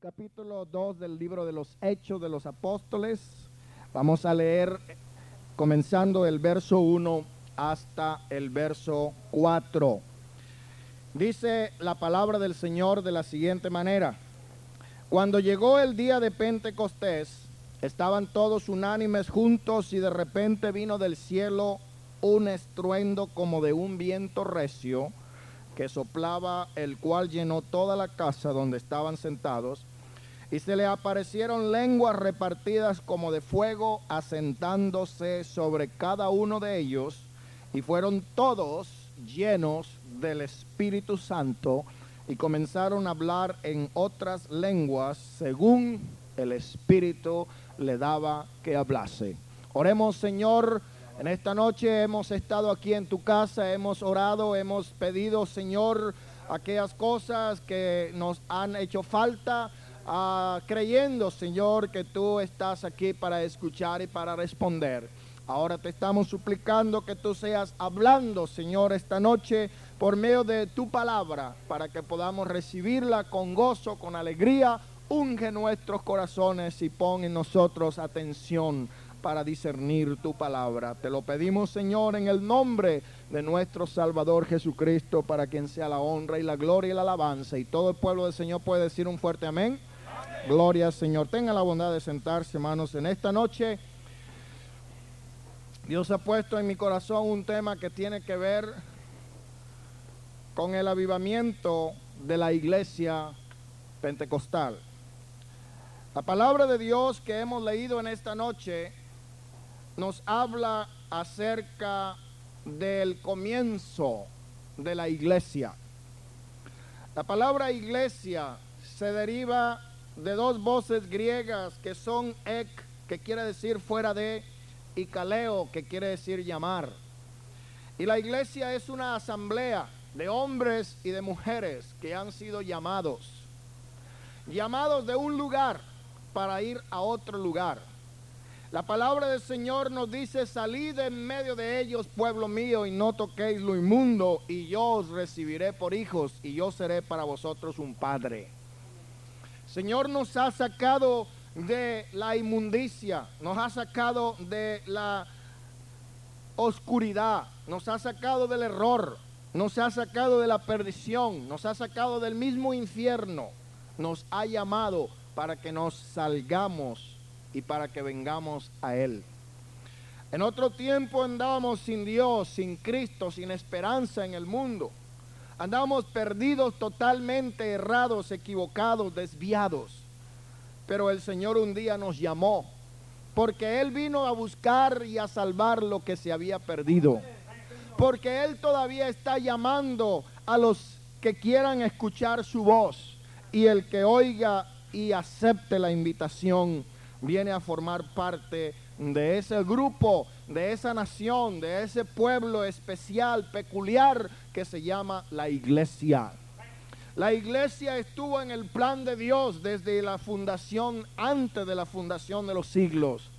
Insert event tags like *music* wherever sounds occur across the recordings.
capítulo 2 del libro de los Hechos de los Apóstoles. Vamos a leer comenzando el verso 1 hasta el verso 4. Dice la palabra del Señor de la siguiente manera. Cuando llegó el día de Pentecostés, estaban todos unánimes juntos y de repente vino del cielo un estruendo como de un viento recio que soplaba, el cual llenó toda la casa donde estaban sentados, y se le aparecieron lenguas repartidas como de fuego, asentándose sobre cada uno de ellos, y fueron todos llenos del Espíritu Santo, y comenzaron a hablar en otras lenguas según el Espíritu le daba que hablase. Oremos, Señor en esta noche hemos estado aquí en tu casa, hemos orado, hemos pedido, Señor, aquellas cosas que nos han hecho falta, ah, creyendo, Señor, que tú estás aquí para escuchar y para responder. Ahora te estamos suplicando que tú seas hablando, Señor, esta noche por medio de tu palabra, para que podamos recibirla con gozo, con alegría. Unge nuestros corazones y pon en nosotros atención para discernir tu palabra. Te lo pedimos, Señor, en el nombre de nuestro Salvador Jesucristo, para quien sea la honra y la gloria y la alabanza. Y todo el pueblo del Señor puede decir un fuerte amén. Gloria Señor. Tenga la bondad de sentarse, hermanos, en esta noche. Dios ha puesto en mi corazón un tema que tiene que ver con el avivamiento de la iglesia pentecostal. La palabra de Dios que hemos leído en esta noche nos habla acerca del comienzo de la iglesia. La palabra iglesia se deriva de dos voces griegas que son ek, que quiere decir fuera de, y kaleo, que quiere decir llamar. Y la iglesia es una asamblea de hombres y de mujeres que han sido llamados, llamados de un lugar para ir a otro lugar. La palabra del Señor nos dice, salid en medio de ellos, pueblo mío, y no toquéis lo inmundo, y yo os recibiré por hijos, y yo seré para vosotros un padre. Señor nos ha sacado de la inmundicia, nos ha sacado de la oscuridad, nos ha sacado del error, nos ha sacado de la perdición, nos ha sacado del mismo infierno, nos ha llamado para que nos salgamos y para que vengamos a Él. En otro tiempo andábamos sin Dios, sin Cristo, sin esperanza en el mundo. Andábamos perdidos, totalmente errados, equivocados, desviados. Pero el Señor un día nos llamó, porque Él vino a buscar y a salvar lo que se había perdido. Porque Él todavía está llamando a los que quieran escuchar su voz. Y el que oiga y acepte la invitación viene a formar parte de ese grupo, de esa nación, de ese pueblo especial, peculiar que se llama la iglesia. La iglesia estuvo en el plan de Dios desde la fundación, antes de la fundación de los siglos.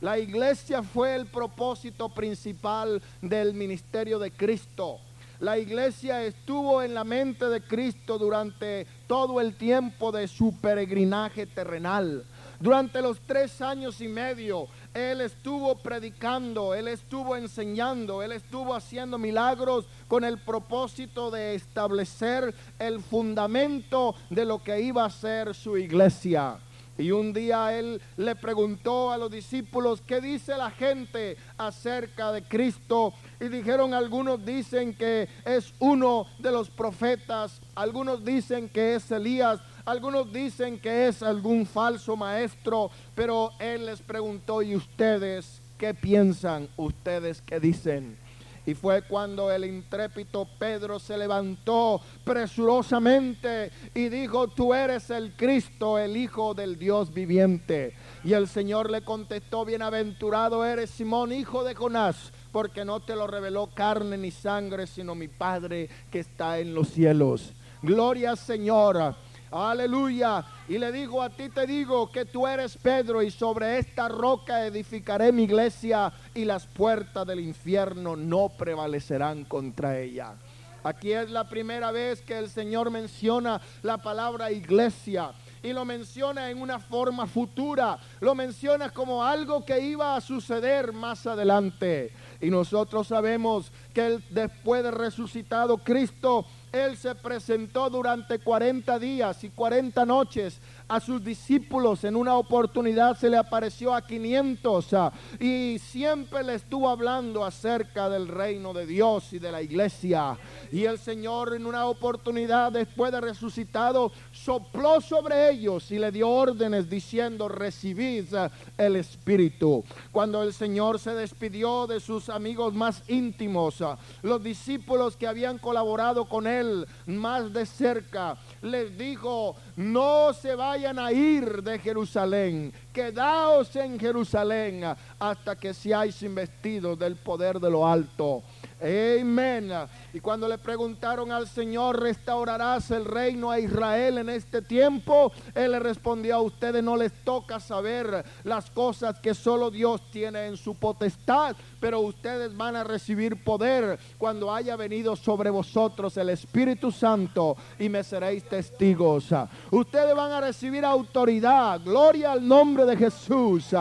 La iglesia fue el propósito principal del ministerio de Cristo. La iglesia estuvo en la mente de Cristo durante todo el tiempo de su peregrinaje terrenal. Durante los tres años y medio, Él estuvo predicando, Él estuvo enseñando, Él estuvo haciendo milagros con el propósito de establecer el fundamento de lo que iba a ser su iglesia. Y un día él le preguntó a los discípulos, ¿qué dice la gente acerca de Cristo? Y dijeron, algunos dicen que es uno de los profetas, algunos dicen que es Elías, algunos dicen que es algún falso maestro, pero él les preguntó, ¿y ustedes qué piensan? ¿Ustedes qué dicen? Y fue cuando el intrépido Pedro se levantó presurosamente y dijo, tú eres el Cristo, el Hijo del Dios viviente. Y el Señor le contestó, bienaventurado eres Simón, hijo de Jonás, porque no te lo reveló carne ni sangre, sino mi Padre que está en los cielos. Gloria Señor. Aleluya. Y le digo a ti te digo que tú eres Pedro y sobre esta roca edificaré mi iglesia y las puertas del infierno no prevalecerán contra ella. Aquí es la primera vez que el Señor menciona la palabra iglesia. y lo menciona en una forma futura, lo menciona como algo que iba a suceder más adelante. Y nosotros sabemos que después de resucitado Cristo, Él se presentó durante 40 días y 40 noches a sus discípulos. En una oportunidad se le apareció a 500 ah, y siempre le estuvo hablando acerca del reino de Dios y de la iglesia. Y el Señor en una oportunidad después de resucitado sopló sobre ellos y le dio órdenes diciendo recibid ah, el Espíritu. Cuando el Señor se despidió de sus amigos más íntimos, ah, los discípulos que habían colaborado con él más de cerca, les dijo, no se vayan a ir de Jerusalén, quedaos en Jerusalén hasta que seáis investidos del poder de lo alto. Amén. Y cuando le preguntaron al Señor, ¿restaurarás el reino a Israel en este tiempo? Él le respondió, a ustedes no les toca saber las cosas que solo Dios tiene en su potestad, pero ustedes van a recibir poder cuando haya venido sobre vosotros el Espíritu Santo y me seréis testigos. Ustedes van a recibir autoridad, gloria al nombre de Jesús.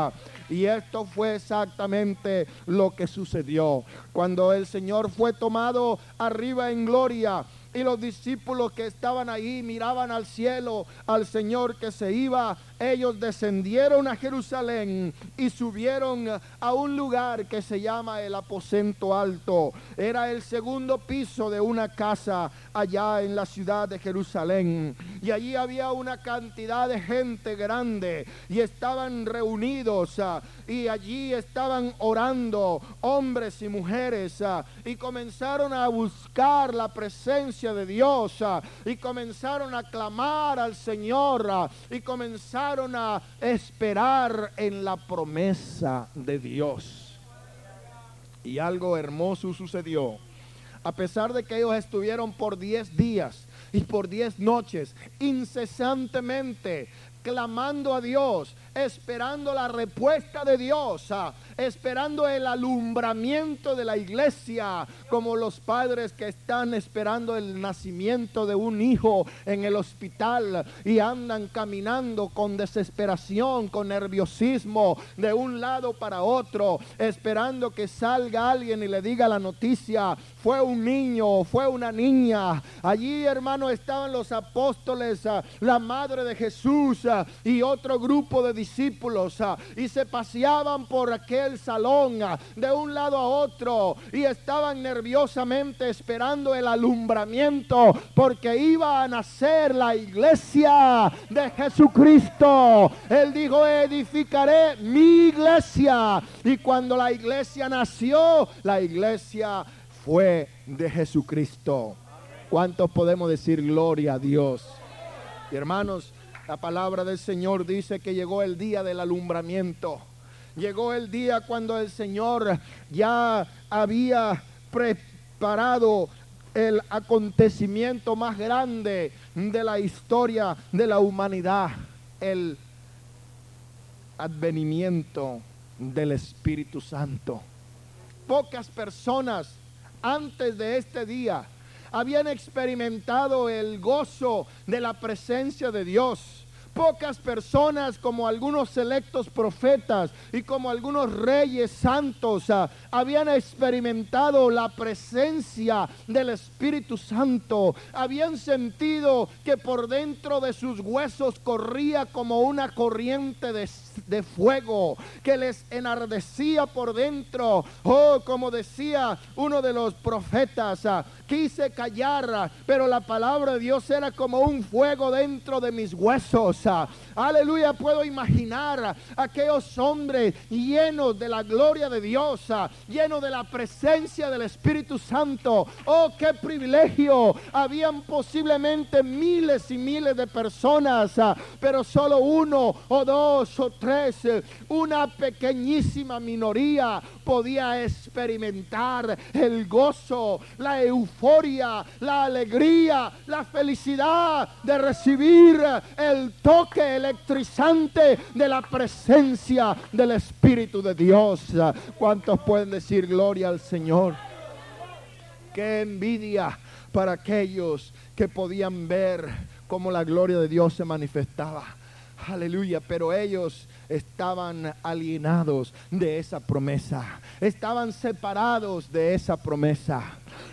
Y esto fue exactamente lo que sucedió. Cuando el Señor fue tomado arriba en gloria, y los discípulos que estaban ahí miraban al cielo, al Señor que se iba ellos descendieron a Jerusalén y subieron a un lugar que se llama el aposento alto. Era el segundo piso de una casa allá en la ciudad de Jerusalén. Y allí había una cantidad de gente grande y estaban reunidos ah, y allí estaban orando hombres y mujeres ah, y comenzaron a buscar la presencia de Dios ah, y comenzaron a clamar al Señor y comenzaron a esperar en la promesa de Dios. Y algo hermoso sucedió. A pesar de que ellos estuvieron por 10 días y por 10 noches incesantemente clamando a Dios, esperando la respuesta de Dios, ah, esperando el alumbramiento de la iglesia, como los padres que están esperando el nacimiento de un hijo en el hospital y andan caminando con desesperación, con nerviosismo, de un lado para otro, esperando que salga alguien y le diga la noticia, fue un niño, fue una niña. Allí, hermano, estaban los apóstoles, ah, la madre de Jesús ah, y otro grupo de discípulos y se paseaban por aquel el salón ah, de un lado a otro y estaban nerviosamente esperando el alumbramiento porque iba a nacer la iglesia de Jesucristo. Él dijo, edificaré mi iglesia. Y cuando la iglesia nació, la iglesia fue de Jesucristo. ¿Cuántos podemos decir gloria a Dios? Y hermanos, la palabra del Señor dice que llegó el día del alumbramiento. Llegó el día cuando el Señor ya había preparado el acontecimiento más grande de la historia de la humanidad, el advenimiento del Espíritu Santo. Pocas personas antes de este día habían experimentado el gozo de la presencia de Dios pocas personas como algunos selectos profetas y como algunos reyes santos ah, habían experimentado la presencia del Espíritu Santo, habían sentido que por dentro de sus huesos corría como una corriente de, de fuego que les enardecía por dentro. Oh, como decía uno de los profetas, ah, quise callar, pero la palabra de Dios era como un fuego dentro de mis huesos. Aleluya, puedo imaginar aquellos hombres llenos de la gloria de Dios, llenos de la presencia del Espíritu Santo. Oh, qué privilegio. Habían posiblemente miles y miles de personas, pero solo uno o dos o tres, una pequeñísima minoría podía experimentar el gozo, la euforia, la alegría, la felicidad de recibir el toque electrizante de la presencia del Espíritu de Dios. ¿Cuántos pueden decir gloria al Señor? Qué envidia para aquellos que podían ver cómo la gloria de Dios se manifestaba. Aleluya, pero ellos estaban alienados de esa promesa, estaban separados de esa promesa.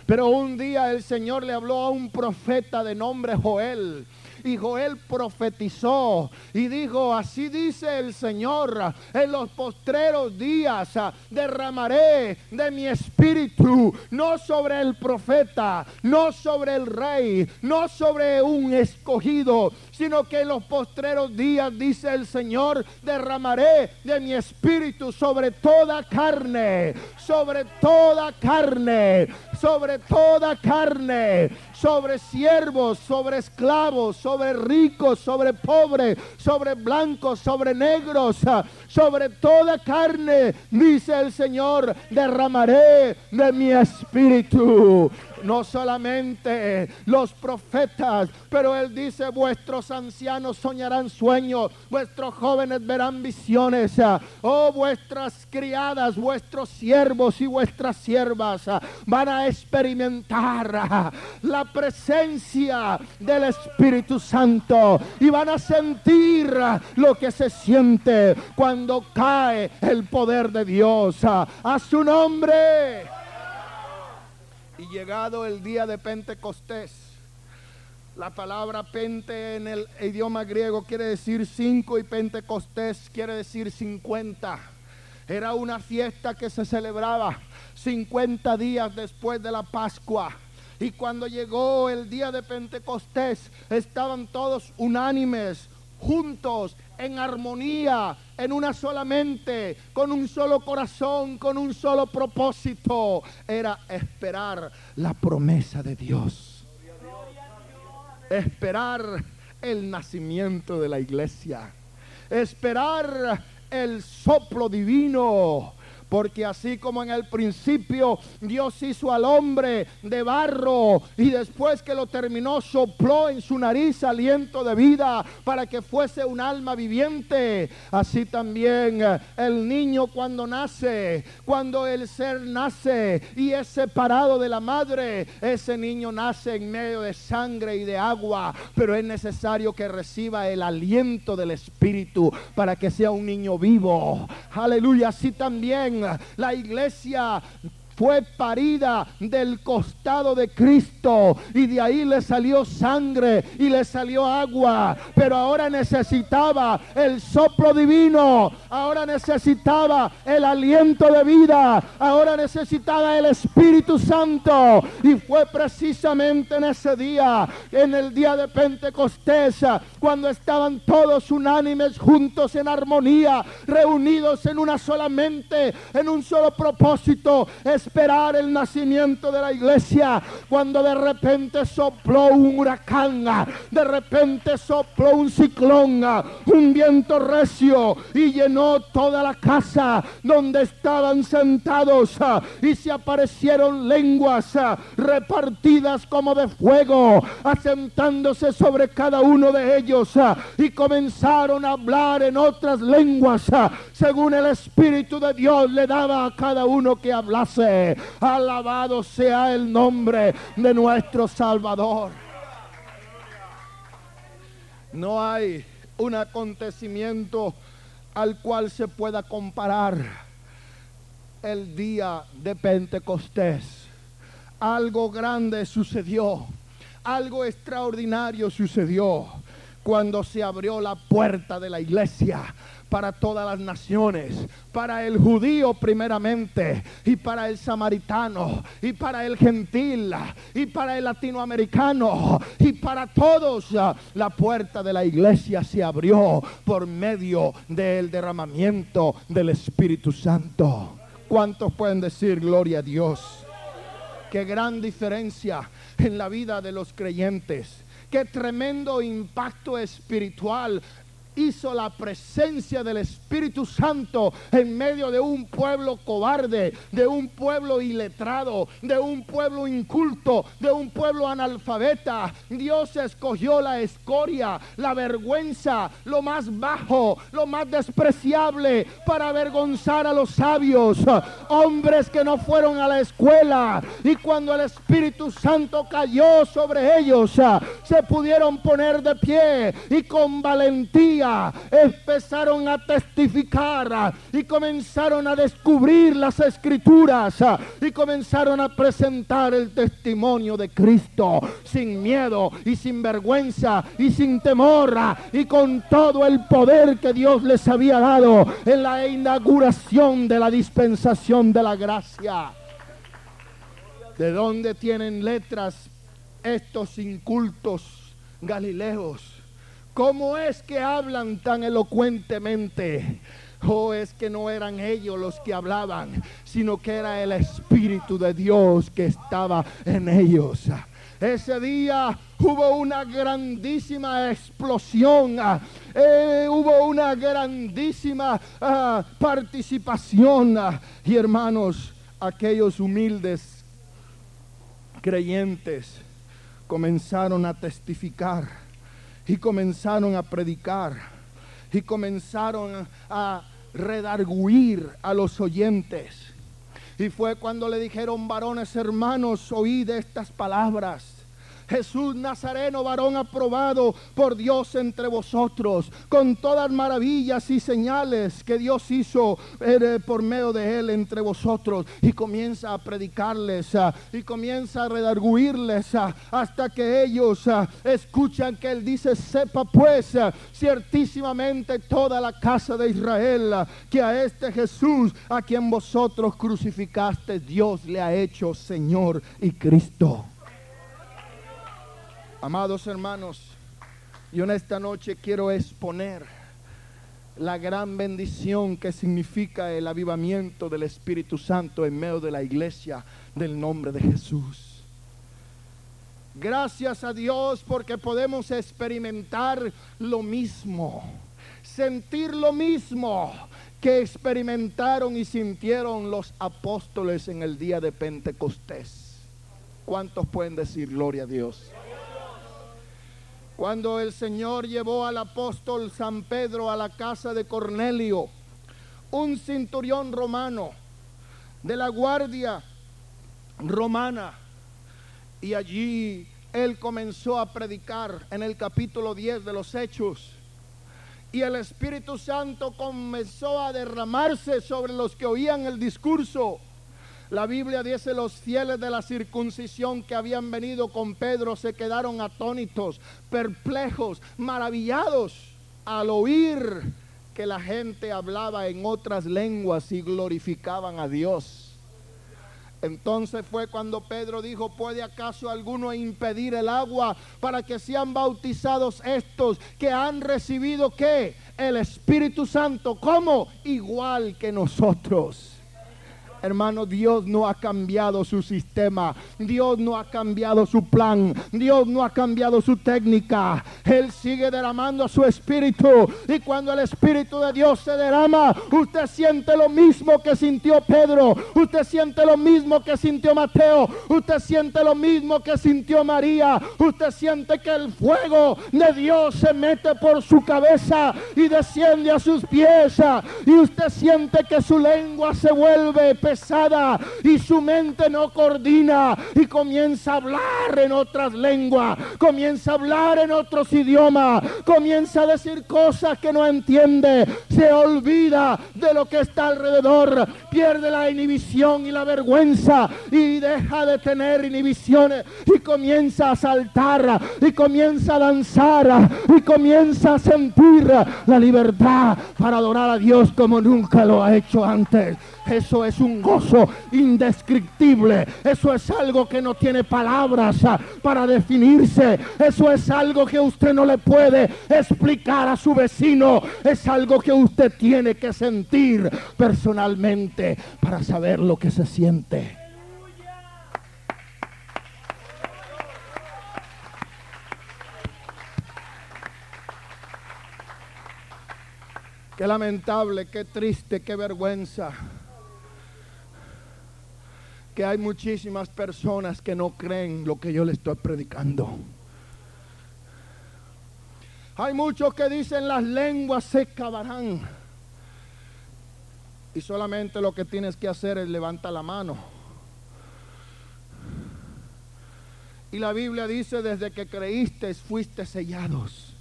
Pero un día el Señor le habló a un profeta de nombre Joel y Joel profetizó y dijo, así dice el Señor, en los postreros días ah, derramaré de mi espíritu, no sobre el profeta, no sobre el rey, no sobre un escogido, sino que en los postreros días, dice el Señor, derramaré de mi espíritu sobre toda carne, sobre toda carne, sobre toda carne, sobre siervos, sobre esclavos, sobre ricos, sobre pobres, sobre blancos, sobre negros, sobre toda carne, dice el Señor, derramaré de mi espíritu no solamente los profetas, pero él dice, vuestros ancianos soñarán sueños, vuestros jóvenes verán visiones, oh vuestras criadas, vuestros siervos y vuestras siervas van a experimentar la presencia del Espíritu Santo y van a sentir lo que se siente cuando cae el poder de Dios. A su nombre. Y llegado el día de Pentecostés, la palabra pente en el idioma griego quiere decir cinco y Pentecostés quiere decir cincuenta. Era una fiesta que se celebraba 50 días después de la Pascua. Y cuando llegó el día de Pentecostés, estaban todos unánimes, juntos, en armonía, en una sola mente, con un solo corazón, con un solo propósito. Era esperar la promesa de Dios. Esperar el nacimiento de la iglesia. Esperar el soplo divino porque así como en el principio Dios hizo al hombre de barro y después que lo terminó sopló en su nariz aliento de vida para que fuese un alma viviente, así también eh, el niño cuando nace, cuando el ser nace y es separado de la madre, ese niño nace en medio de sangre y de agua, pero es necesario que reciba el aliento del Espíritu para que sea un niño vivo. Aleluya, así también la iglesia fue parida del costado de Cristo y de ahí le salió sangre y le salió agua, pero ahora necesitaba el soplo divino, ahora necesitaba el aliento de vida, ahora necesitaba el Espíritu Santo. Y fue precisamente en ese día, en el día de Pentecostés, cuando estaban todos unánimes juntos en armonía, reunidos en una sola mente, en un solo propósito, esperar el nacimiento de la iglesia cuando de repente sopló un huracán, de repente sopló un ciclón, un viento recio y llenó toda la casa donde estaban sentados y se aparecieron lenguas repartidas como de fuego, asentándose sobre cada uno de ellos y comenzaron a hablar en otras lenguas según el Espíritu de Dios le daba a cada uno que hablase. Alabado sea el nombre de nuestro Salvador. No hay un acontecimiento al cual se pueda comparar el día de Pentecostés. Algo grande sucedió, algo extraordinario sucedió cuando se abrió la puerta de la iglesia para todas las naciones, para el judío primeramente, y para el samaritano, y para el gentil, y para el latinoamericano, y para todos. La puerta de la iglesia se abrió por medio del derramamiento del Espíritu Santo. ¿Cuántos pueden decir gloria a Dios? Qué gran diferencia en la vida de los creyentes. Qué tremendo impacto espiritual hizo la presencia del Espíritu Santo en medio de un pueblo cobarde, de un pueblo iletrado, de un pueblo inculto, de un pueblo analfabeta. Dios escogió la escoria, la vergüenza, lo más bajo, lo más despreciable para avergonzar a los sabios, hombres que no fueron a la escuela. Y cuando el Espíritu Santo cayó sobre ellos, se pudieron poner de pie y con valentía empezaron a testificar y comenzaron a descubrir las escrituras y comenzaron a presentar el testimonio de Cristo sin miedo y sin vergüenza y sin temor y con todo el poder que Dios les había dado en la inauguración de la dispensación de la gracia. ¿De dónde tienen letras estos incultos galileos? ¿Cómo es que hablan tan elocuentemente? Oh, es que no eran ellos los que hablaban, sino que era el Espíritu de Dios que estaba en ellos. Ese día hubo una grandísima explosión, eh, hubo una grandísima ah, participación. y hermanos, aquellos humildes creyentes comenzaron a testificar y comenzaron a predicar y comenzaron a redarguir a los oyentes. Y fue cuando le dijeron, varones hermanos, oíd estas palabras. Jesús Nazareno, varón aprobado por Dios entre vosotros, con todas maravillas y señales que Dios hizo eh, por medio de él entre vosotros. Y comienza a predicarles ah, y comienza a redarguirles ah, hasta que ellos ah, escuchan que él dice, sepa pues ciertísimamente toda la casa de Israel que a este Jesús a quien vosotros crucificaste, Dios le ha hecho Señor y Cristo. Amados hermanos, yo en esta noche quiero exponer la gran bendición que significa el avivamiento del Espíritu Santo en medio de la iglesia del nombre de Jesús. Gracias a Dios porque podemos experimentar lo mismo, sentir lo mismo que experimentaron y sintieron los apóstoles en el día de Pentecostés. ¿Cuántos pueden decir gloria a Dios? Cuando el Señor llevó al apóstol San Pedro a la casa de Cornelio, un cinturión romano de la guardia romana, y allí él comenzó a predicar en el capítulo 10 de los Hechos. Y el Espíritu Santo comenzó a derramarse sobre los que oían el discurso. La Biblia dice los fieles de la circuncisión que habían venido con Pedro se quedaron atónitos, perplejos, maravillados al oír que la gente hablaba en otras lenguas y glorificaban a Dios. Entonces fue cuando Pedro dijo, ¿puede acaso alguno impedir el agua para que sean bautizados estos que han recibido qué? El Espíritu Santo, ¿cómo? Igual que nosotros. Hermano, Dios no ha cambiado su sistema. Dios no ha cambiado su plan. Dios no ha cambiado su técnica. Él sigue derramando su espíritu. Y cuando el espíritu de Dios se derrama, usted siente lo mismo que sintió Pedro. Usted siente lo mismo que sintió Mateo. Usted siente lo mismo que sintió María. Usted siente que el fuego de Dios se mete por su cabeza y desciende a sus pies. Y usted siente que su lengua se vuelve y su mente no coordina y comienza a hablar en otras lenguas, comienza a hablar en otros idiomas, comienza a decir cosas que no entiende, se olvida de lo que está alrededor, pierde la inhibición y la vergüenza y deja de tener inhibiciones y comienza a saltar y comienza a danzar y comienza a sentir la libertad para adorar a Dios como nunca lo ha hecho antes. Eso es un gozo indescriptible. Eso es algo que no tiene palabras ah, para definirse. Eso es algo que usted no le puede explicar a su vecino. Es algo que usted tiene que sentir personalmente para saber lo que se siente. Qué lamentable, qué triste, qué vergüenza. Que hay muchísimas personas que no creen lo que yo le estoy predicando. Hay muchos que dicen las lenguas se acabarán. Y solamente lo que tienes que hacer es levantar la mano. Y la Biblia dice, desde que creíste fuiste sellados.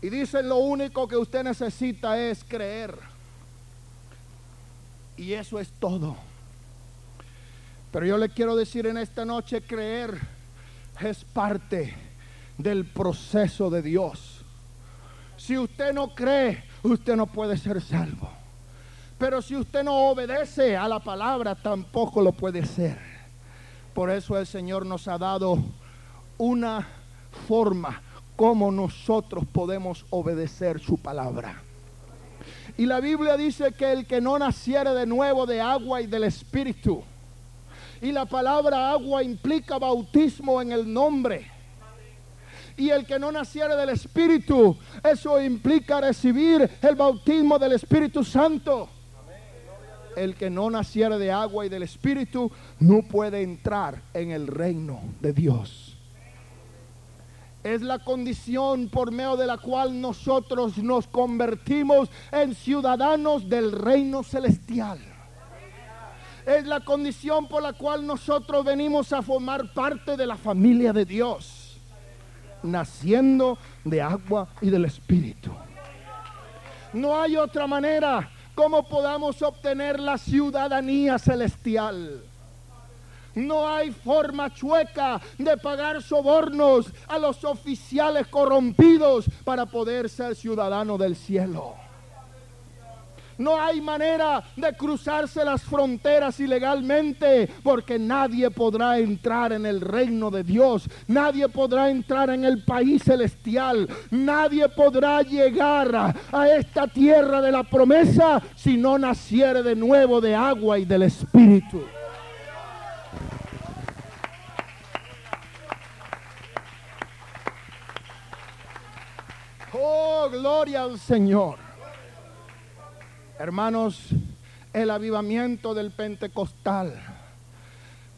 Y dice, lo único que usted necesita es creer. Y eso es todo. Pero yo le quiero decir en esta noche, creer es parte del proceso de Dios. Si usted no cree, usted no puede ser salvo. Pero si usted no obedece a la palabra, tampoco lo puede ser. Por eso el Señor nos ha dado una forma como nosotros podemos obedecer su palabra. Y la Biblia dice que el que no naciere de nuevo de agua y del Espíritu. Y la palabra agua implica bautismo en el nombre. Y el que no naciere del Espíritu, eso implica recibir el bautismo del Espíritu Santo. El que no naciere de agua y del Espíritu no puede entrar en el reino de Dios. Es la condición por medio de la cual nosotros nos convertimos en ciudadanos del reino celestial. Es la condición por la cual nosotros venimos a formar parte de la familia de Dios naciendo de agua y del Espíritu. No hay otra manera como podamos obtener la ciudadanía celestial. No hay forma chueca de pagar sobornos a los oficiales corrompidos para poder ser ciudadano del cielo. No hay manera de cruzarse las fronteras ilegalmente porque nadie podrá entrar en el reino de Dios. Nadie podrá entrar en el país celestial. Nadie podrá llegar a esta tierra de la promesa si no naciere de nuevo de agua y del Espíritu. Oh, gloria al Señor. Hermanos, el avivamiento del Pentecostal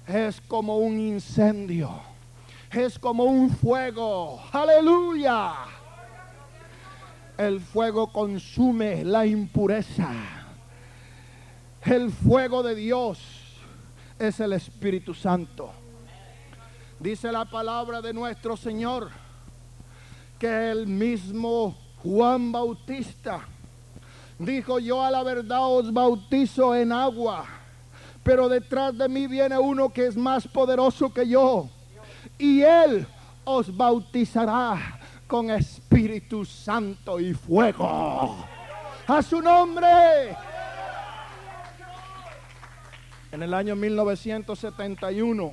es como un incendio, es como un fuego. Aleluya. El fuego consume la impureza. El fuego de Dios es el Espíritu Santo. Dice la palabra de nuestro Señor que el mismo Juan Bautista Dijo, yo a la verdad os bautizo en agua, pero detrás de mí viene uno que es más poderoso que yo. Y él os bautizará con Espíritu Santo y fuego. A su nombre. En el año 1971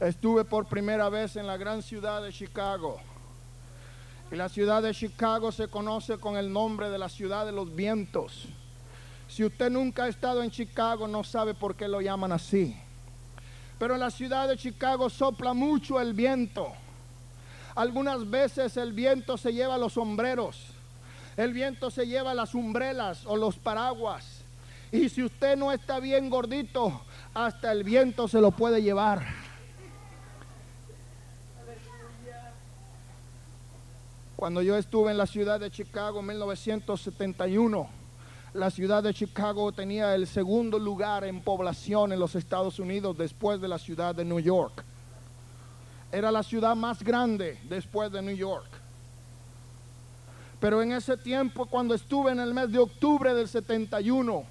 estuve por primera vez en la gran ciudad de Chicago. La ciudad de Chicago se conoce con el nombre de la ciudad de los vientos. Si usted nunca ha estado en Chicago, no sabe por qué lo llaman así. Pero en la ciudad de Chicago sopla mucho el viento. Algunas veces el viento se lleva los sombreros. El viento se lleva las umbrelas o los paraguas. Y si usted no está bien gordito, hasta el viento se lo puede llevar. Cuando yo estuve en la ciudad de Chicago en 1971, la ciudad de Chicago tenía el segundo lugar en población en los Estados Unidos después de la ciudad de New York. Era la ciudad más grande después de New York. Pero en ese tiempo, cuando estuve en el mes de octubre del 71,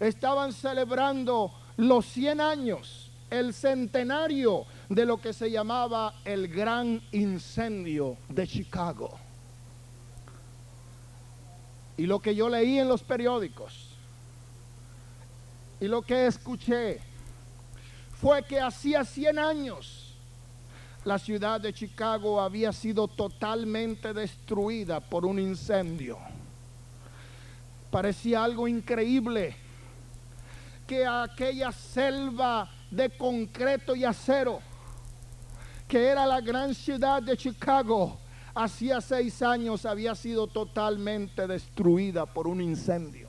estaban celebrando los 100 años, el centenario de lo que se llamaba el gran incendio de Chicago. Y lo que yo leí en los periódicos y lo que escuché fue que hacía 100 años la ciudad de Chicago había sido totalmente destruida por un incendio. Parecía algo increíble que aquella selva de concreto y acero que era la gran ciudad de Chicago, hacía seis años había sido totalmente destruida por un incendio.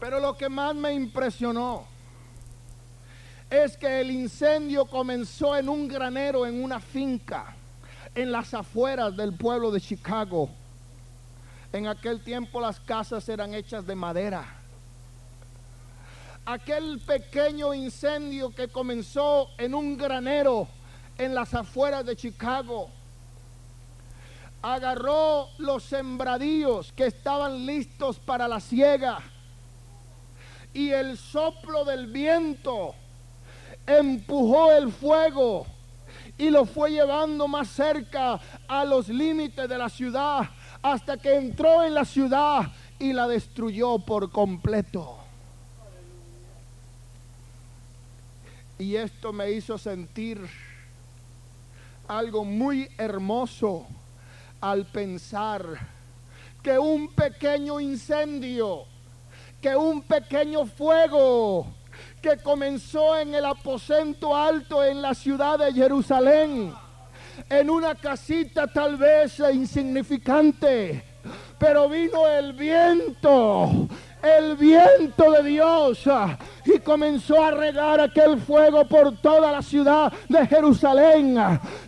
Pero lo que más me impresionó es que el incendio comenzó en un granero, en una finca, en las afueras del pueblo de Chicago. En aquel tiempo las casas eran hechas de madera. Aquel pequeño incendio que comenzó en un granero en las afueras de Chicago agarró los sembradíos que estaban listos para la siega y el soplo del viento empujó el fuego y lo fue llevando más cerca a los límites de la ciudad hasta que entró en la ciudad y la destruyó por completo. Y esto me hizo sentir algo muy hermoso al pensar que un pequeño incendio, que un pequeño fuego que comenzó en el aposento alto en la ciudad de Jerusalén, en una casita tal vez insignificante, pero vino el viento, el viento de Dios y comenzó a regar aquel fuego por toda la ciudad de Jerusalén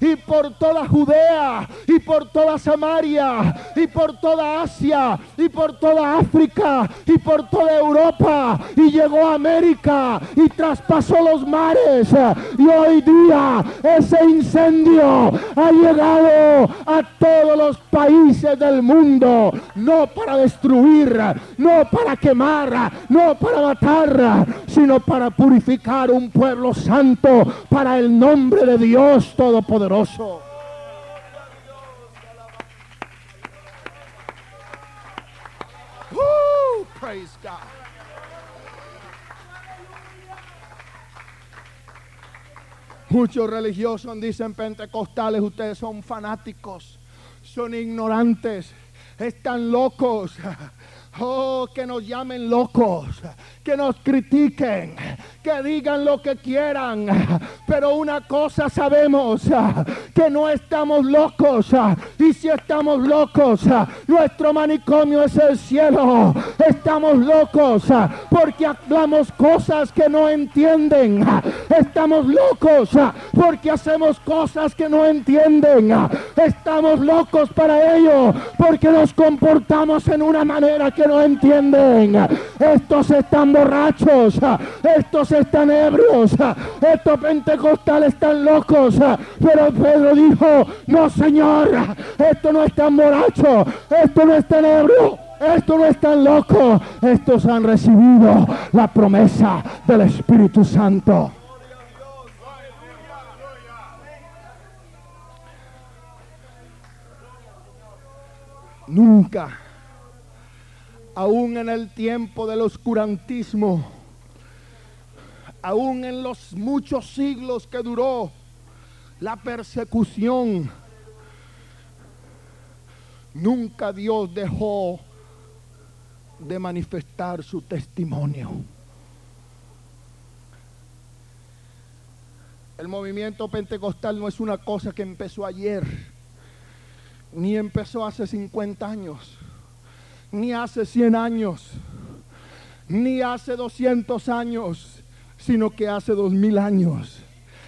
y por toda Judea y por toda Samaria y por toda Asia y por toda África y por toda Europa y llegó a América y traspasó los mares. Y hoy día ese incendio ha llegado a todos los países del mundo no para destruir no para quemar no para matar sino para purificar un pueblo santo para el nombre de Dios Todopoderoso. Muchos religiosos dicen pentecostales, ustedes son fanáticos, son ignorantes, están locos. *laughs* Oh, que nos llamen locos, que nos critiquen, que digan lo que quieran. Pero una cosa sabemos, que no estamos locos. Y si estamos locos, nuestro manicomio es el cielo. Estamos locos porque hablamos cosas que no entienden. Estamos locos porque hacemos cosas que no entienden. Estamos locos para ello porque nos comportamos en una manera que no entienden. Estos están borrachos, estos están ebrios, estos pentecostales están locos. Pero Pedro dijo, no Señor, esto no es tan borracho, esto no es tan ebrio. Esto no es tan loco. Estos han recibido la promesa del Espíritu Santo. Nunca aún en el tiempo del oscurantismo, aún en los muchos siglos que duró la persecución, nunca Dios dejó de manifestar su testimonio. El movimiento pentecostal no es una cosa que empezó ayer, ni empezó hace 50 años ni hace 100 años, ni hace 200 años, sino que hace 2000 años.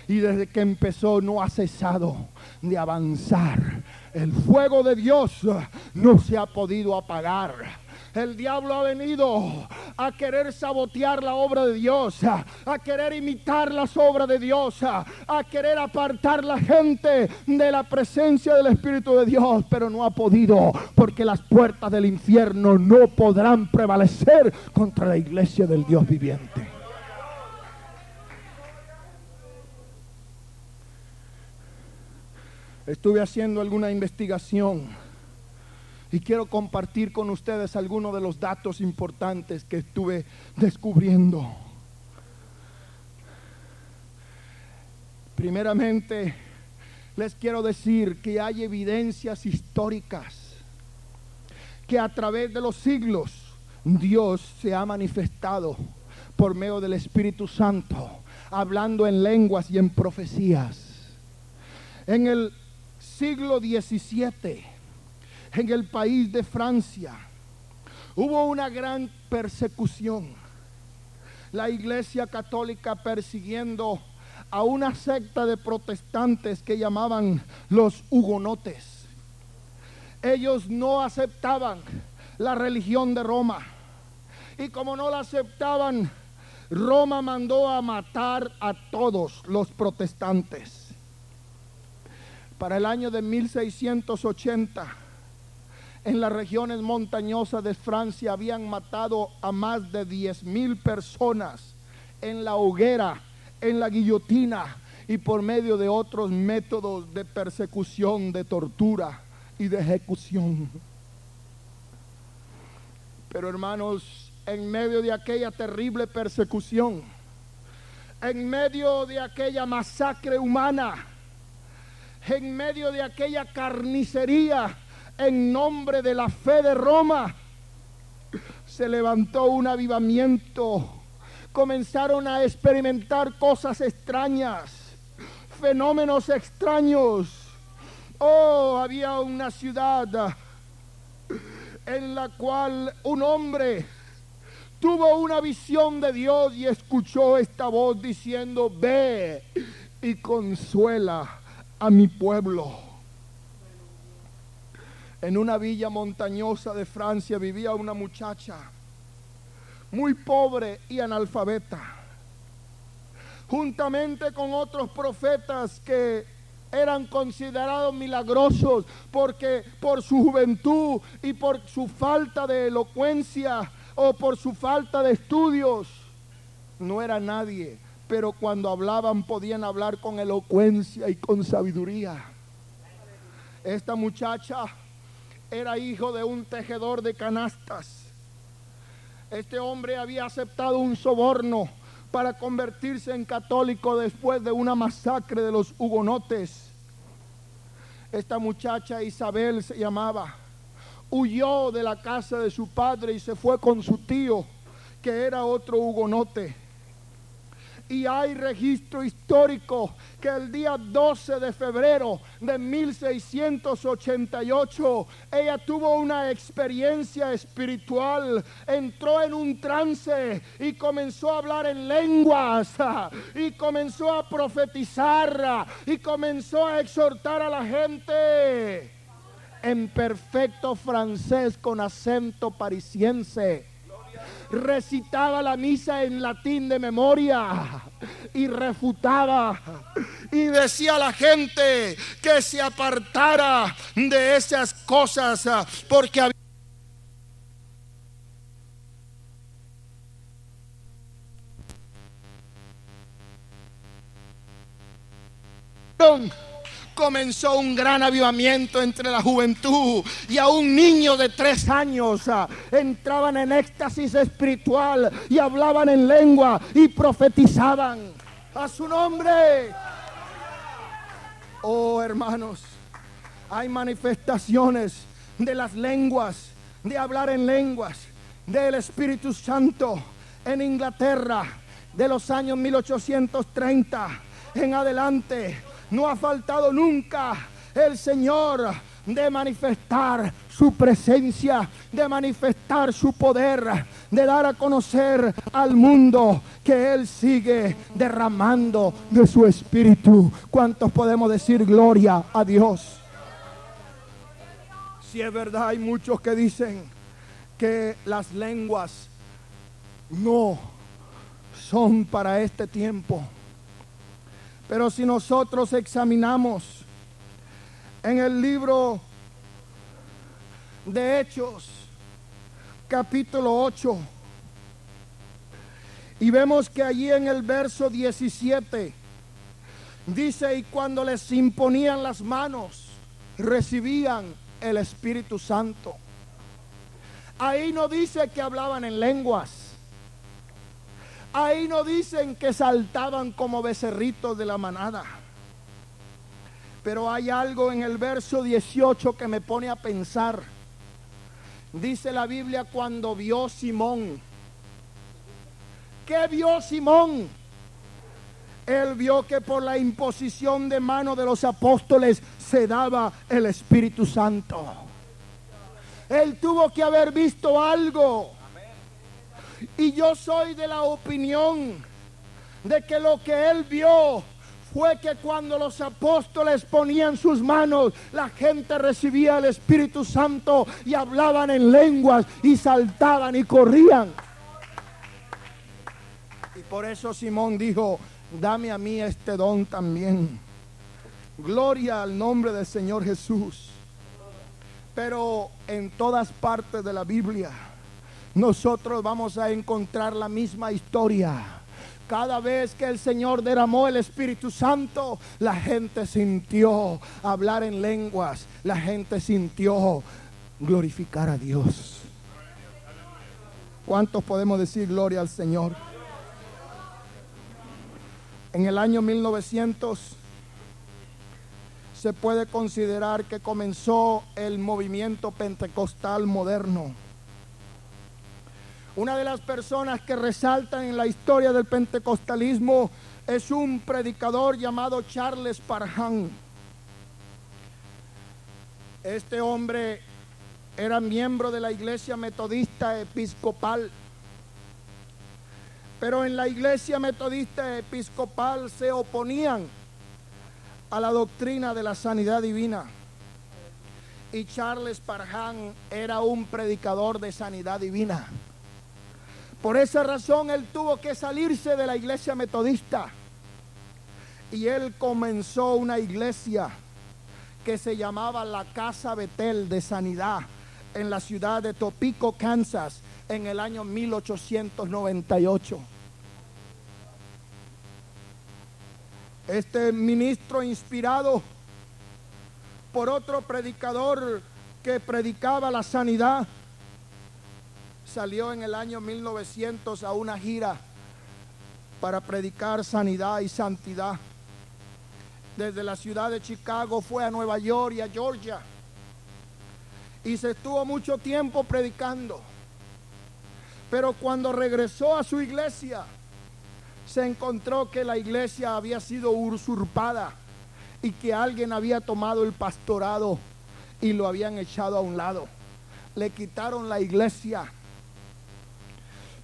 Y desde que empezó no ha cesado de avanzar. El fuego de Dios no se ha podido apagar el diablo ha venido a querer sabotear la obra de Dios, a, querer imitar las obras de Dios, a, querer apartar la gente de la presencia del Espíritu de Dios, pero no ha podido porque las puertas del infierno no podrán prevalecer contra la iglesia del Dios viviente. Estuve haciendo alguna investigación y quiero compartir con ustedes algunos de los datos importantes que estuve descubriendo. Primeramente, les quiero decir que hay evidencias históricas que a través de los siglos Dios se ha manifestado por medio del Espíritu Santo, hablando en lenguas y en profecías. En el siglo XVII, en el país de Francia, hubo una gran persecución. La iglesia católica persiguiendo a una secta de protestantes que llamaban los hugonotes. Ellos no aceptaban la religión de Roma. Y como no la aceptaban, Roma mandó a matar a todos los protestantes. Para el año de 1680, en las regiones montañosas de Francia habían matado a más de 10 mil personas en la hoguera, en la guillotina y por medio de otros métodos de persecución, de tortura y de ejecución. Pero hermanos, en medio de aquella terrible persecución, en medio de aquella masacre humana, en medio de aquella carnicería en nombre de la fe de Roma, se levantó un avivamiento. Comenzaron a experimentar cosas extrañas, fenómenos extraños. Oh, había una ciudad en la cual un hombre tuvo una visión de Dios y escuchó esta voz diciendo, ve y consuela a mi pueblo. En una villa montañosa de Francia vivía una muchacha muy pobre y analfabeta, juntamente con otros profetas que eran considerados milagrosos porque por su juventud y por su falta de elocuencia o por su falta de estudios, no era nadie, pero cuando hablaban podían hablar con elocuencia y con sabiduría. Esta muchacha era hijo de un tejedor de canastas. Este hombre había aceptado un soborno para convertirse en católico después de una masacre de los hugonotes. Esta muchacha Isabel se llamaba huyó de la casa de su padre y se fue con su tío, que era otro hugonote. Y hay registro histórico que el día 12 de febrero de 1688 ella tuvo una experiencia espiritual, entró en un trance y comenzó a hablar en lenguas *laughs* y comenzó a profetizar y comenzó a exhortar a la gente en perfecto francés con acento parisiense. Recitaba la misa en latín de memoria y refutaba y decía a la gente que se apartara de esas cosas porque había comenzó un gran avivamiento entre la juventud y a un niño de tres años ah, entraban en éxtasis espiritual y hablaban en lengua y profetizaban a su nombre. Oh hermanos, hay manifestaciones de las lenguas, de hablar en lenguas, del Espíritu Santo en Inglaterra de los años 1830 en adelante no ha faltado nunca el Señor de manifestar su presencia, de manifestar su poder, de dar a conocer al mundo que Él sigue derramando de su espíritu. ¿Cuántos podemos decir gloria a Dios? Si es verdad, hay muchos que dicen que las lenguas no son para este tiempo. Pero si nosotros examinamos en el libro de Hechos, capítulo 8, y vemos que allí en el verso 17 dice, y cuando les imponían las manos, recibían el Espíritu Santo. Ahí no dice que hablaban en lenguas. Ahí no dicen que saltaban como becerritos de la manada. Pero hay algo en el verso 18 que me pone a pensar. Dice la Biblia cuando vio Simón. ¿Qué vio Simón? Él vio que por la imposición de mano de los apóstoles se daba el Espíritu Santo. Él tuvo que haber visto algo. Y yo soy de la opinión de que lo que él vio fue que cuando los apóstoles ponían sus manos, la gente recibía el Espíritu Santo y hablaban en lenguas y saltaban y corrían. Y por eso Simón dijo, dame a mí este don también. Gloria al nombre del Señor Jesús. Pero en todas partes de la Biblia nosotros vamos a encontrar la misma historia. Cada vez que el Señor derramó el Espíritu Santo, la gente sintió hablar en lenguas, la gente sintió glorificar a Dios. ¿Cuántos podemos decir gloria al Señor? En el año 1900 se puede considerar que comenzó el movimiento pentecostal moderno. Una de las personas que resaltan en la historia del pentecostalismo es un predicador llamado Charles Parham. Este hombre era miembro de la iglesia metodista episcopal. Pero en la iglesia metodista episcopal se oponían a la doctrina de la sanidad divina. Y Charles Parham era un predicador de sanidad divina. Por esa razón él tuvo que salirse de la iglesia metodista. Y él comenzó una iglesia que se llamaba la Casa Betel de Sanidad en la ciudad de Topico, Kansas, en el año 1898. Este ministro inspirado por otro predicador que predicaba la sanidad, salió en el año 1900 a una gira para predicar sanidad y santidad. Desde la ciudad de Chicago fue a Nueva York y a Georgia. Y se estuvo mucho tiempo predicando. Pero cuando regresó a su iglesia, se encontró que la iglesia había sido usurpada y que alguien había tomado el pastorado y lo habían echado a un lado. Le quitaron la iglesia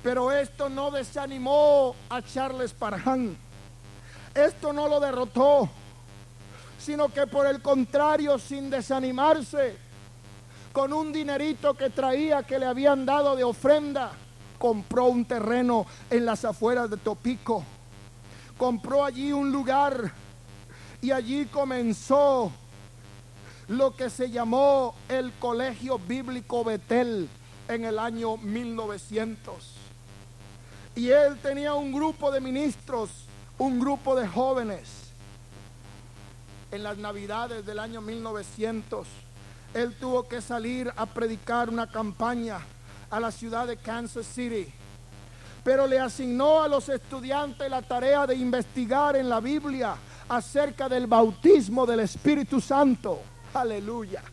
pero esto no desanimó a Charles Parham. Esto no lo derrotó, sino que por el contrario, sin desanimarse, con un dinerito que traía que le habían dado de ofrenda, compró un terreno en las afueras de Topico. Compró allí un lugar y allí comenzó lo que se llamó el Colegio Bíblico Betel en el año 1900. Y él tenía un grupo de ministros, un grupo de jóvenes. En las navidades del año 1900, él tuvo que salir a predicar una campaña a la ciudad de Kansas City. Pero le asignó a los estudiantes la tarea de investigar en la Biblia acerca del bautismo del Espíritu Santo. Aleluya.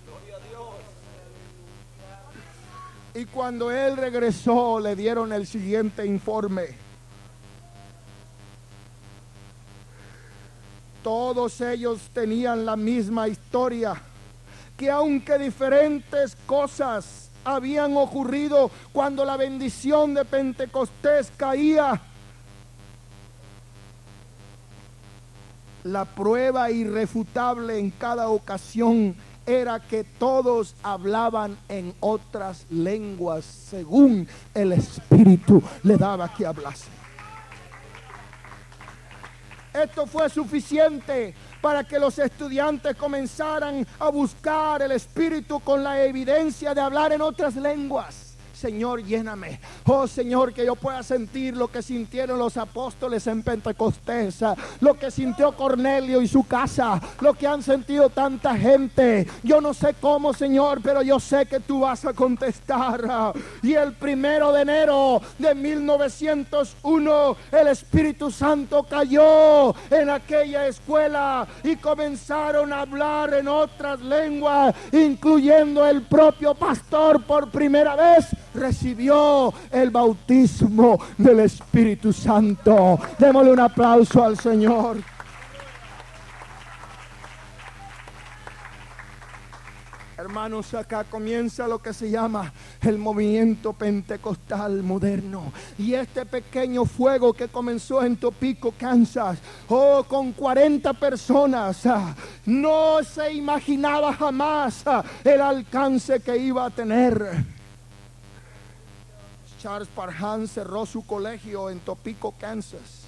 Y cuando él regresó le dieron el siguiente informe. Todos ellos tenían la misma historia, que aunque diferentes cosas habían ocurrido cuando la bendición de Pentecostés caía, la prueba irrefutable en cada ocasión era que todos hablaban en otras lenguas según el Espíritu le daba que hablase. Esto fue suficiente para que los estudiantes comenzaran a buscar el Espíritu con la evidencia de hablar en otras lenguas. Señor, lléname. Oh Señor, que yo pueda sentir lo que sintieron los apóstoles en Pentecostés, lo que sintió Cornelio y su casa, lo que han sentido tanta gente. Yo no sé cómo, Señor, pero yo sé que tú vas a contestar. Y el primero de enero de 1901, el Espíritu Santo cayó en aquella escuela y comenzaron a hablar en otras lenguas, incluyendo el propio pastor por primera vez recibió el bautismo del Espíritu Santo. Démosle un aplauso al Señor. Hermanos, acá comienza lo que se llama el movimiento pentecostal moderno. Y este pequeño fuego que comenzó en Topico, Kansas, oh, con 40 personas, ah, no se imaginaba jamás ah, el alcance que iba a tener. Charles Parham cerró su colegio en Topico, Kansas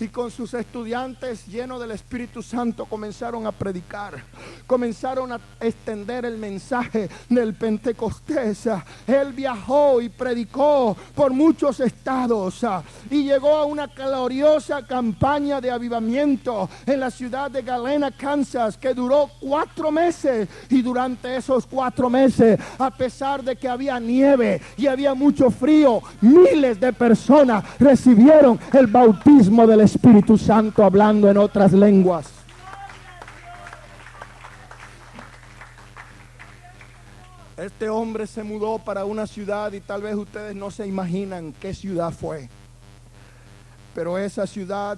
y con sus estudiantes llenos del Espíritu Santo comenzaron a predicar, comenzaron a extender el mensaje del Pentecostés. Él viajó y predicó por muchos estados y llegó a una gloriosa campaña de avivamiento en la ciudad de Galena, Kansas, que duró cuatro meses y durante esos cuatro meses, a pesar de que había nieve y había mucho frío, miles de personas recibieron el bautismo del Espíritu Espíritu Santo hablando en otras lenguas. Este hombre se mudó para una ciudad y tal vez ustedes no se imaginan qué ciudad fue. Pero esa ciudad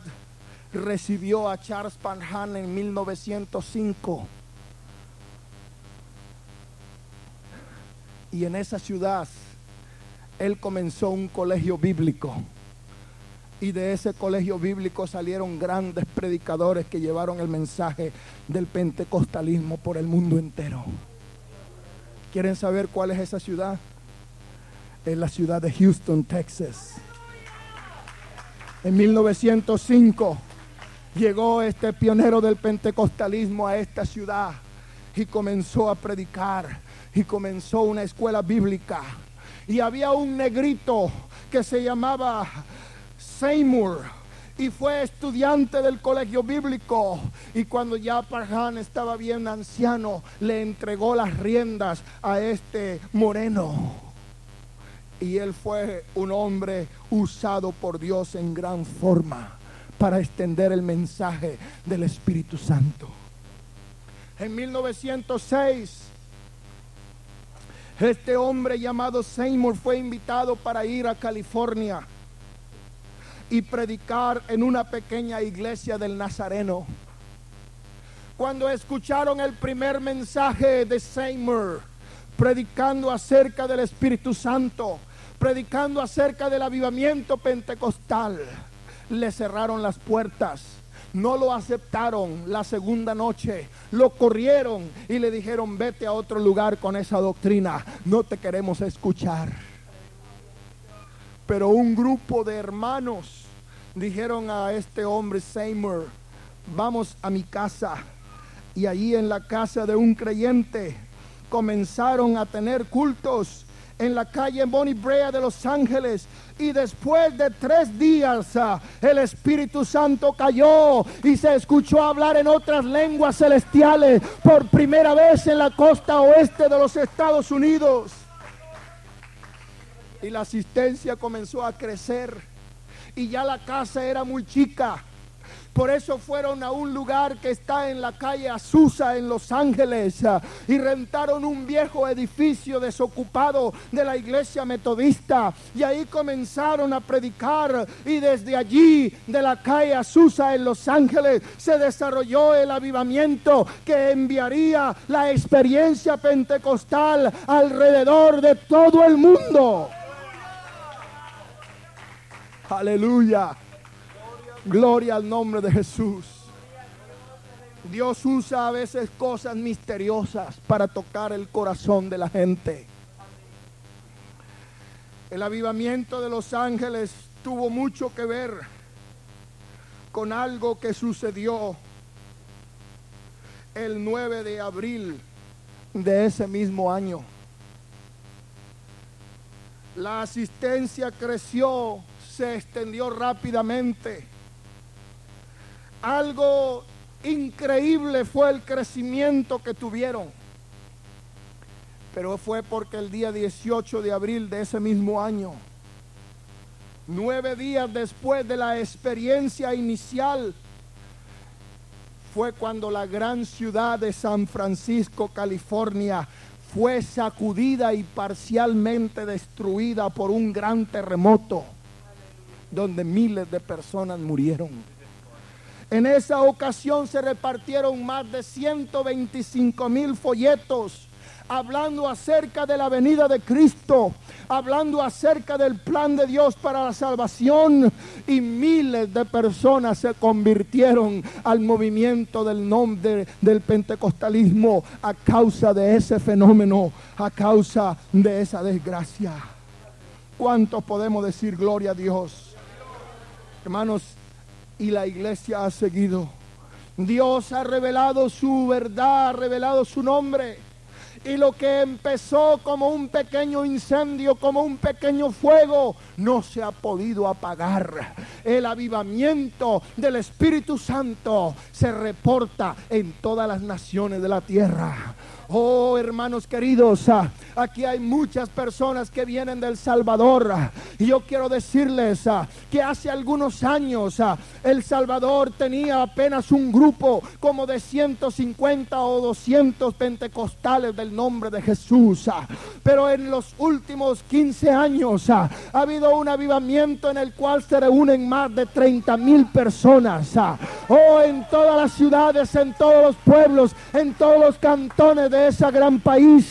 recibió a Charles Panhan en 1905. Y en esa ciudad él comenzó un colegio bíblico. Y de ese colegio bíblico salieron grandes predicadores que llevaron el mensaje del pentecostalismo por el mundo entero. ¿Quieren saber cuál es esa ciudad? Es la ciudad de Houston, Texas. En 1905 llegó este pionero del pentecostalismo a esta ciudad y comenzó a predicar y comenzó una escuela bíblica. Y había un negrito que se llamaba Seymour y fue estudiante del colegio bíblico. Y cuando ya Parhan estaba bien anciano, le entregó las riendas a este moreno. Y él fue un hombre usado por Dios en gran forma para extender el mensaje del Espíritu Santo. En 1906, este hombre llamado Seymour fue invitado para ir a California y predicar en una pequeña iglesia del Nazareno. Cuando escucharon el primer mensaje de Seymour, predicando acerca del Espíritu Santo, predicando acerca del avivamiento pentecostal, le cerraron las puertas. No lo aceptaron la segunda noche. Lo corrieron y le dijeron, vete a otro lugar con esa doctrina. No te queremos escuchar. Pero un grupo de hermanos dijeron a este hombre Seymour, vamos a mi casa. Y allí en la casa de un creyente comenzaron a tener cultos en la calle Bonnie Brea de Los Ángeles. Y después de tres días, ah, el Espíritu Santo cayó y se escuchó hablar en otras lenguas celestiales por primera vez en la costa oeste de los Estados Unidos. Y la asistencia comenzó a crecer y ya la casa era muy chica. Por eso fueron a un lugar que está en la calle Azusa en Los Ángeles y rentaron un viejo edificio desocupado de la iglesia metodista y ahí comenzaron a predicar y desde allí de la calle Azusa en Los Ángeles se desarrolló el avivamiento que enviaría la experiencia pentecostal alrededor de todo el mundo. Aleluya. Gloria al nombre de Jesús. Dios usa a veces cosas misteriosas para tocar el corazón de la gente. El avivamiento de los ángeles tuvo mucho que ver con algo que sucedió el 9 de abril de ese mismo año. La asistencia creció se extendió rápidamente. Algo increíble fue el crecimiento que tuvieron. Pero fue porque el día 18 de abril de ese mismo año, nueve días después de la experiencia inicial, fue cuando la gran ciudad de San Francisco, California, fue sacudida y parcialmente destruida por un gran terremoto donde miles de personas murieron. En esa ocasión se repartieron más de 125 mil folletos hablando acerca de la venida de Cristo, hablando acerca del plan de Dios para la salvación y miles de personas se convirtieron al movimiento del nombre del pentecostalismo a causa de ese fenómeno, a causa de esa desgracia. ¿Cuántos podemos decir gloria a Dios? Hermanos, y la iglesia ha seguido. Dios ha revelado su verdad, ha revelado su nombre. Y lo que empezó como un pequeño incendio, como un pequeño fuego, no se ha podido apagar. El avivamiento del Espíritu Santo se reporta en todas las naciones de la tierra. Oh, hermanos queridos, ah, aquí hay muchas personas que vienen del Salvador. Ah, y yo quiero decirles ah, que hace algunos años El Salvador tenía apenas un grupo como de 150 o 200 pentecostales del nombre de Jesús. Pero en los últimos 15 años ha habido un avivamiento en el cual se reúnen más de 30 mil personas. Oh, en todas las ciudades, en todos los pueblos, en todos los cantones de esa gran país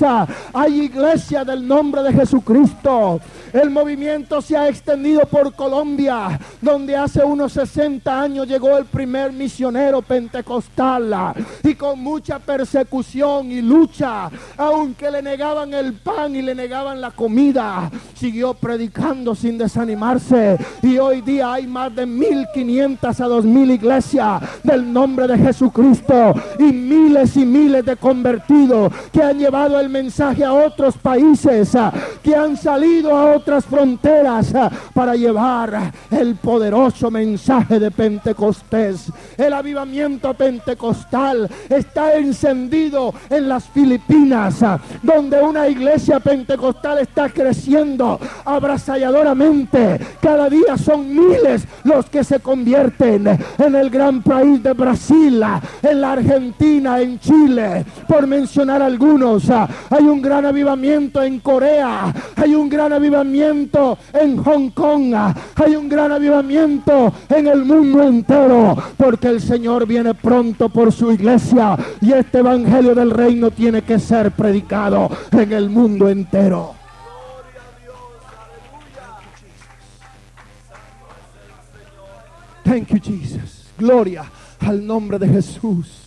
hay iglesia del nombre de Jesucristo. El movimiento se ha extendido por Colombia, donde hace unos 60 años llegó el primer misionero pentecostal. Y con mucha persecución y lucha, aunque le negaban el pan y le negaban la comida, siguió predicando sin desanimarse. Y hoy día hay más de 1500 a 2000 iglesias del nombre de Jesucristo y miles y miles de convertidos que han llevado el mensaje a otros países, ah, que han salido a otras fronteras ah, para llevar el poderoso mensaje de Pentecostés. El avivamiento pentecostal está encendido en las Filipinas, ah, donde una iglesia pentecostal está creciendo abrasalladoramente. Cada día son miles los que se convierten en el gran país de Brasil, en la Argentina, en Chile, por mencionar algunos. Ah, hay un gran avivamiento en Corea, hay un gran avivamiento en Hong Kong, ah, hay un gran avivamiento en el mundo entero, porque el Señor viene pronto por su iglesia y este evangelio del reino tiene que ser predicado en el mundo entero. Thank you, Jesus. Gloria al nombre de Jesús.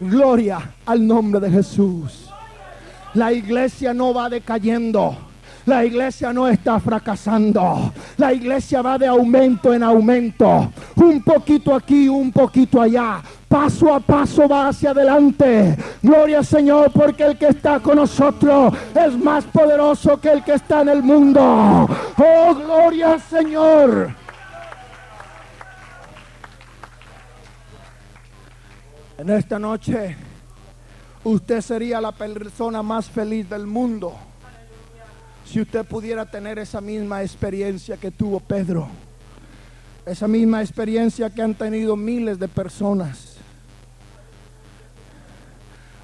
Gloria al nombre de Jesús. La iglesia no va decayendo. La iglesia no está fracasando. La iglesia va de aumento en aumento. Un poquito aquí, un poquito allá. Paso a paso va hacia adelante. Gloria al Señor porque el que está con nosotros es más poderoso que el que está en el mundo. Oh, gloria al Señor. En esta noche usted sería la persona más feliz del mundo si usted pudiera tener esa misma experiencia que tuvo Pedro. Esa misma experiencia que han tenido miles de personas.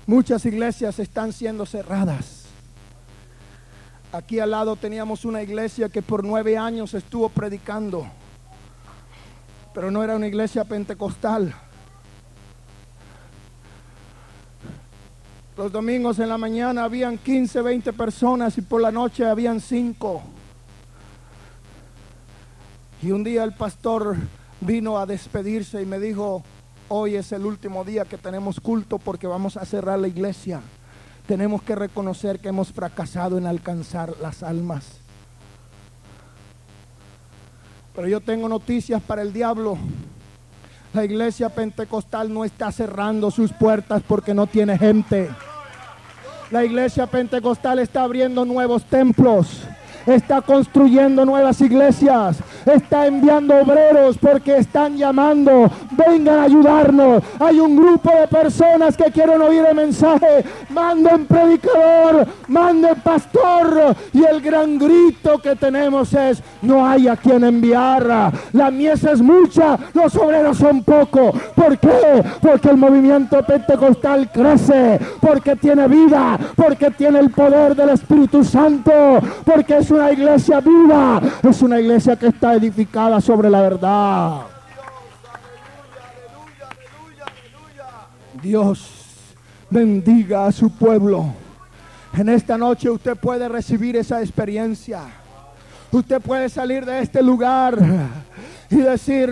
Muchas iglesias están siendo cerradas. Aquí al lado teníamos una iglesia que por nueve años estuvo predicando, pero no era una iglesia pentecostal Los domingos en la mañana habían 15, 20 personas y por la noche habían 5. Y un día el pastor vino a despedirse y me dijo, hoy es el último día que tenemos culto porque vamos a cerrar la iglesia. Tenemos que reconocer que hemos fracasado en alcanzar las almas. Pero yo tengo noticias para el diablo. La iglesia pentecostal no está cerrando sus puertas porque no tiene gente. La iglesia pentecostal está abriendo nuevos templos está construyendo nuevas iglesias, está enviando obreros porque están llamando, vengan a ayudarnos. Hay un grupo de personas que quieren oír el mensaje, manden predicador, manden pastor. Y el gran grito que tenemos es, no hay a quien enviar. La mies es mucha, los obreros son pocos. ¿Por qué? Porque el movimiento pentecostal crece, porque tiene vida, porque tiene el poder del Espíritu Santo, porque es una iglesia viva, es una iglesia que está edificada sobre la verdad. Dios bendiga a su pueblo. En esta noche usted puede recibir esa experiencia. Usted puede salir de este lugar y decir,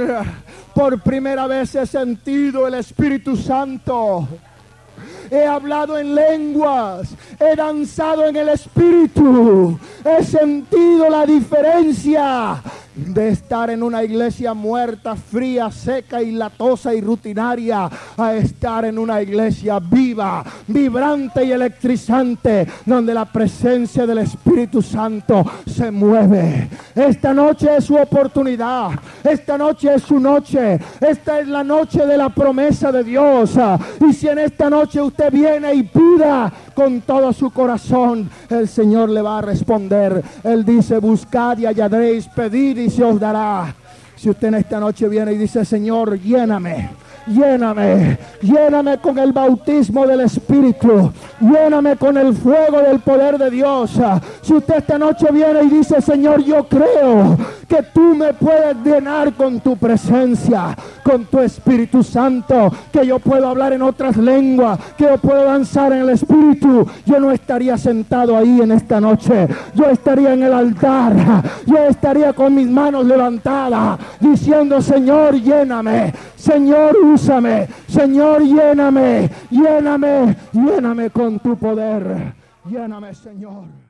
por primera vez he sentido el Espíritu Santo. He hablado en lenguas, he danzado en el Espíritu, he sentido la diferencia de estar en una iglesia muerta, fría, seca y latosa y rutinaria a estar en una iglesia viva, vibrante y electrizante, donde la presencia del Espíritu Santo se mueve. Esta noche es su oportunidad, esta noche es su noche, esta es la noche de la promesa de Dios. Y si en esta noche usted viene y pida con todo su corazón, el Señor le va a responder. Él dice, buscad y hallaréis, pedid y se os dará. Si usted en esta noche viene y dice, Señor, lléname Lléname, lléname con el bautismo del Espíritu. Lléname con el fuego del poder de Dios. Si usted esta noche viene y dice, Señor, yo creo que tú me puedes llenar con tu presencia, con tu Espíritu Santo, que yo puedo hablar en otras lenguas, que yo puedo danzar en el Espíritu. Yo no estaría sentado ahí en esta noche. Yo estaría en el altar. Yo estaría con mis manos levantadas, diciendo, Señor, lléname. Señor, úsame. Señor, lléname, lléname, lléname con tu poder. Lléname, Señor.